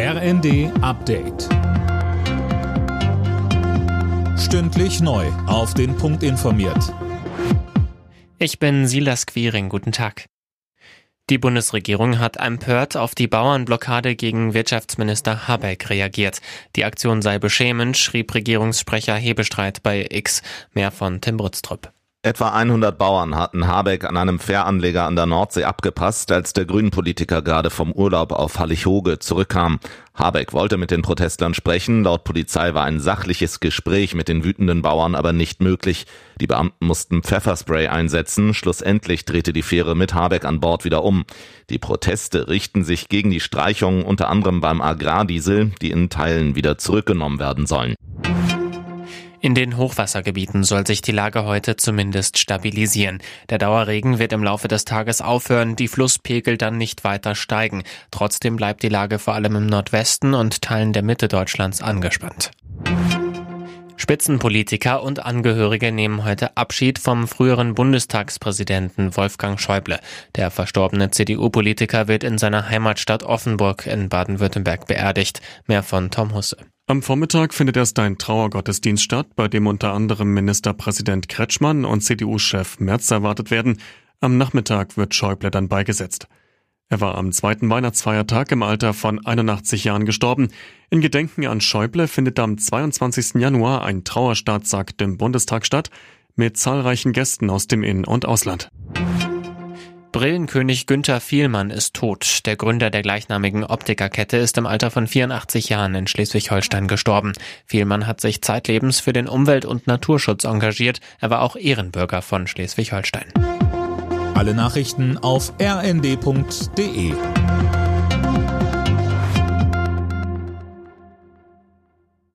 RND Update. Stündlich neu. Auf den Punkt informiert. Ich bin Silas Quiring. Guten Tag. Die Bundesregierung hat empört auf die Bauernblockade gegen Wirtschaftsminister Habeck reagiert. Die Aktion sei beschämend, schrieb Regierungssprecher Hebestreit bei X. Mehr von Tim Britztrup. Etwa 100 Bauern hatten Habeck an einem Fähranleger an der Nordsee abgepasst, als der Grünen-Politiker gerade vom Urlaub auf Hallighoge zurückkam. Habeck wollte mit den Protestlern sprechen. Laut Polizei war ein sachliches Gespräch mit den wütenden Bauern aber nicht möglich. Die Beamten mussten Pfefferspray einsetzen. Schlussendlich drehte die Fähre mit Habeck an Bord wieder um. Die Proteste richten sich gegen die Streichungen unter anderem beim Agrardiesel, die in Teilen wieder zurückgenommen werden sollen. In den Hochwassergebieten soll sich die Lage heute zumindest stabilisieren. Der Dauerregen wird im Laufe des Tages aufhören, die Flusspegel dann nicht weiter steigen. Trotzdem bleibt die Lage vor allem im Nordwesten und Teilen der Mitte Deutschlands angespannt. Spitzenpolitiker und Angehörige nehmen heute Abschied vom früheren Bundestagspräsidenten Wolfgang Schäuble. Der verstorbene CDU-Politiker wird in seiner Heimatstadt Offenburg in Baden-Württemberg beerdigt. Mehr von Tom Husse. Am Vormittag findet erst ein Trauergottesdienst statt, bei dem unter anderem Ministerpräsident Kretschmann und CDU-Chef Merz erwartet werden. Am Nachmittag wird Schäuble dann beigesetzt. Er war am zweiten Weihnachtsfeiertag im Alter von 81 Jahren gestorben. In Gedenken an Schäuble findet am 22. Januar ein Trauerstaatsakt im Bundestag statt, mit zahlreichen Gästen aus dem In- und Ausland. Brillenkönig Günther Vielmann ist tot. Der Gründer der gleichnamigen Optikerkette ist im Alter von 84 Jahren in Schleswig-Holstein gestorben. Vielmann hat sich zeitlebens für den Umwelt- und Naturschutz engagiert. Er war auch Ehrenbürger von Schleswig-Holstein. Alle Nachrichten auf rnd.de